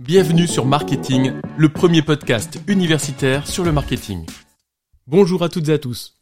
Bienvenue sur Marketing, le premier podcast universitaire sur le marketing. Bonjour à toutes et à tous.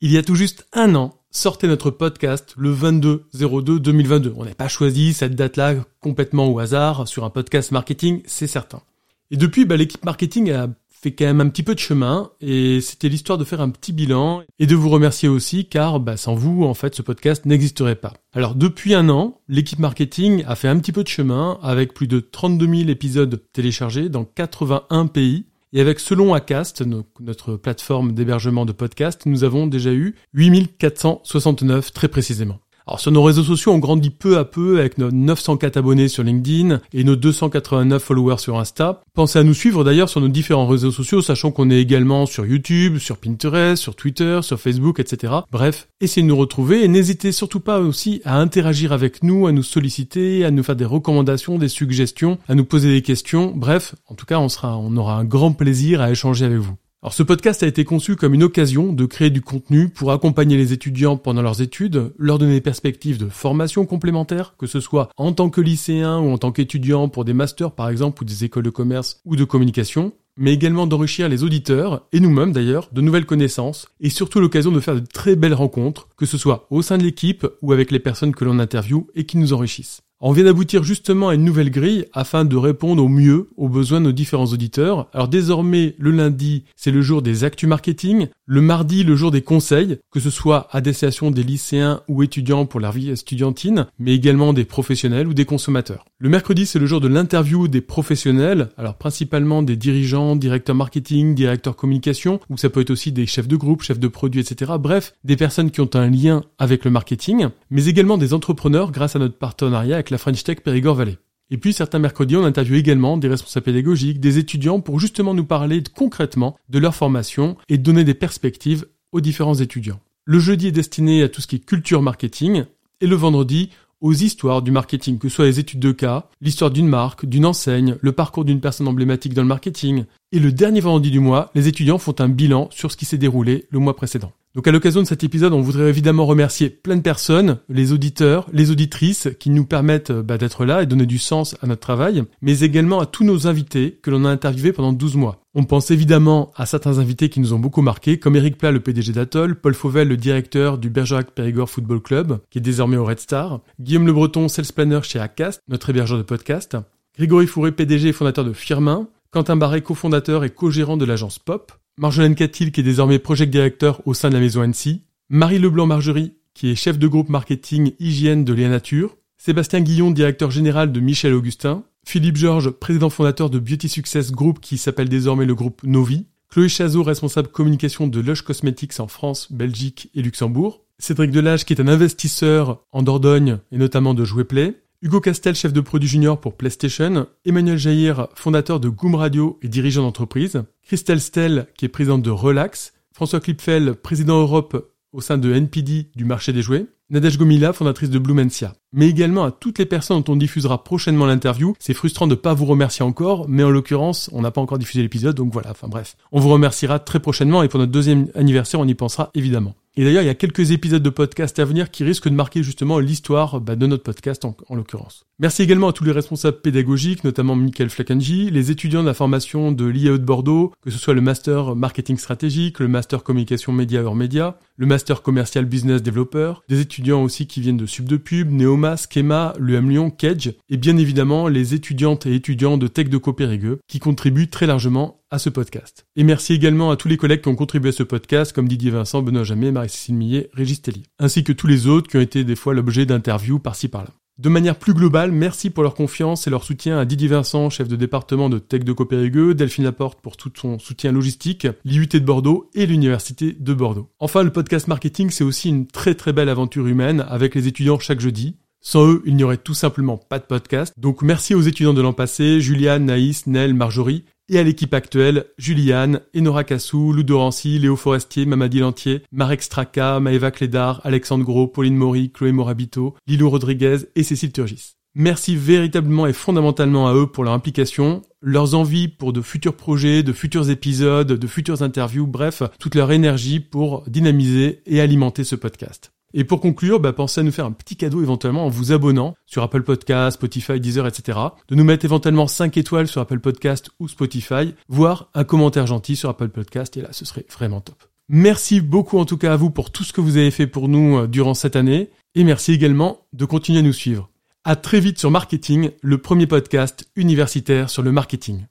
Il y a tout juste un an, sortait notre podcast le 22-02-2022. On n'a pas choisi cette date-là complètement au hasard sur un podcast marketing, c'est certain. Et depuis, bah, l'équipe marketing a fait quand même un petit peu de chemin et c'était l'histoire de faire un petit bilan et de vous remercier aussi car bah, sans vous en fait ce podcast n'existerait pas. Alors depuis un an, l'équipe marketing a fait un petit peu de chemin avec plus de 32 000 épisodes téléchargés dans 81 pays et avec selon Acast, notre plateforme d'hébergement de podcasts, nous avons déjà eu 8469 très précisément. Alors sur nos réseaux sociaux, on grandit peu à peu avec nos 904 abonnés sur LinkedIn et nos 289 followers sur Insta. Pensez à nous suivre d'ailleurs sur nos différents réseaux sociaux, sachant qu'on est également sur YouTube, sur Pinterest, sur Twitter, sur Facebook, etc. Bref, essayez de nous retrouver et n'hésitez surtout pas aussi à interagir avec nous, à nous solliciter, à nous faire des recommandations, des suggestions, à nous poser des questions. Bref, en tout cas, on sera, on aura un grand plaisir à échanger avec vous. Alors ce podcast a été conçu comme une occasion de créer du contenu pour accompagner les étudiants pendant leurs études, leur donner des perspectives de formation complémentaire, que ce soit en tant que lycéen ou en tant qu'étudiant pour des masters par exemple ou des écoles de commerce ou de communication, mais également d'enrichir les auditeurs, et nous-mêmes d'ailleurs, de nouvelles connaissances, et surtout l'occasion de faire de très belles rencontres, que ce soit au sein de l'équipe ou avec les personnes que l'on interviewe et qui nous enrichissent. On vient d'aboutir justement à une nouvelle grille afin de répondre au mieux aux besoins de nos différents auditeurs. Alors désormais, le lundi, c'est le jour des actus marketing, le mardi, le jour des conseils, que ce soit à destination des lycéens ou étudiants pour leur vie estudiantine, mais également des professionnels ou des consommateurs. Le mercredi, c'est le jour de l'interview des professionnels, alors principalement des dirigeants, directeurs marketing, directeurs communication, ou ça peut être aussi des chefs de groupe, chefs de produits, etc. Bref, des personnes qui ont un lien avec le marketing, mais également des entrepreneurs grâce à notre partenariat la French Tech Périgord Valley. Et puis certains mercredis, on interviewe également des responsables pédagogiques, des étudiants pour justement nous parler concrètement de leur formation et donner des perspectives aux différents étudiants. Le jeudi est destiné à tout ce qui est culture marketing et le vendredi aux histoires du marketing, que ce soit les études de cas, l'histoire d'une marque, d'une enseigne, le parcours d'une personne emblématique dans le marketing. Et le dernier vendredi du mois, les étudiants font un bilan sur ce qui s'est déroulé le mois précédent. Donc à l'occasion de cet épisode, on voudrait évidemment remercier plein de personnes, les auditeurs, les auditrices qui nous permettent bah, d'être là et donner du sens à notre travail, mais également à tous nos invités que l'on a interviewés pendant 12 mois. On pense évidemment à certains invités qui nous ont beaucoup marqués, comme Eric Plat, le PDG d'Atoll, Paul Fauvel, le directeur du Bergerac Périgord Football Club, qui est désormais au Red Star, Guillaume Le Breton, sales planner chez Acast, notre hébergeur de podcast, Grégory Fourré, PDG et fondateur de Firmin, Quentin Barré, cofondateur et co-gérant de l'agence Pop, Marjolaine Catil, qui est désormais project directeur au sein de la maison Annecy, Marie Leblanc-Margerie, qui est chef de groupe marketing hygiène de Léa Nature, Sébastien Guillon, directeur général de Michel Augustin, Philippe Georges, président fondateur de Beauty Success Group, qui s'appelle désormais le groupe Novi, Chloé Chazot, responsable communication de Lush Cosmetics en France, Belgique et Luxembourg, Cédric Delage, qui est un investisseur en Dordogne et notamment de Jouet Play, Hugo Castel, chef de produit junior pour PlayStation, Emmanuel Jair, fondateur de Goom Radio et dirigeant d'entreprise, Christelle Stell, qui est présidente de Relax, François Klipfel, président Europe au sein de NPD du marché des jouets, Nadège Gomila, fondatrice de Blumencia. Mais également à toutes les personnes dont on diffusera prochainement l'interview. C'est frustrant de ne pas vous remercier encore, mais en l'occurrence, on n'a pas encore diffusé l'épisode, donc voilà, enfin bref. On vous remerciera très prochainement et pour notre deuxième anniversaire, on y pensera évidemment. Et d'ailleurs, il y a quelques épisodes de podcast à venir qui risquent de marquer justement l'histoire bah, de notre podcast en, l'occurrence. Merci également à tous les responsables pédagogiques, notamment Michael Flakenji, les étudiants de la formation de l'IAE de Bordeaux, que ce soit le master marketing stratégique, le master communication média hors média, le master commercial business developer, des étudiants aussi qui viennent de Sub de Pub, Neoma, Schema, l'UM Lyon, Kedge, et bien évidemment les étudiantes et étudiants de Tech de Copérigueux qui contribuent très largement à ce podcast. Et merci également à tous les collègues qui ont contribué à ce podcast, comme Didier Vincent, Benoît Jamais, Marie-Cécile Millet, Régis Tellier, ainsi que tous les autres qui ont été des fois l'objet d'interviews par-ci par-là. De manière plus globale, merci pour leur confiance et leur soutien à Didier Vincent, chef de département de Tech de Copérigueux, Delphine Laporte pour tout son soutien logistique, l'IUT de Bordeaux et l'Université de Bordeaux. Enfin, le podcast marketing, c'est aussi une très très belle aventure humaine avec les étudiants chaque jeudi. Sans eux, il n'y aurait tout simplement pas de podcast. Donc merci aux étudiants de l'an passé, Juliane, Naïs, Nel, Marjorie, et à l'équipe actuelle, Juliane, Enora Cassou, Lou Dorancy, Léo Forestier, Mamadi Lantier, Marek Straka, Maëva Clédard, Alexandre Gros, Pauline Maury, Chloé Morabito, Lilou Rodriguez et Cécile Turgis. Merci véritablement et fondamentalement à eux pour leur implication, leurs envies pour de futurs projets, de futurs épisodes, de futures interviews, bref, toute leur énergie pour dynamiser et alimenter ce podcast. Et pour conclure, bah, pensez à nous faire un petit cadeau éventuellement en vous abonnant sur Apple Podcast, Spotify, Deezer, etc. De nous mettre éventuellement 5 étoiles sur Apple Podcast ou Spotify, voire un commentaire gentil sur Apple Podcast, et là, ce serait vraiment top. Merci beaucoup en tout cas à vous pour tout ce que vous avez fait pour nous euh, durant cette année, et merci également de continuer à nous suivre. À très vite sur Marketing, le premier podcast universitaire sur le marketing.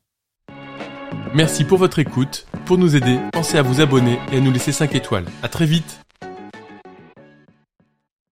Merci pour votre écoute. Pour nous aider, pensez à vous abonner et à nous laisser 5 étoiles. À très vite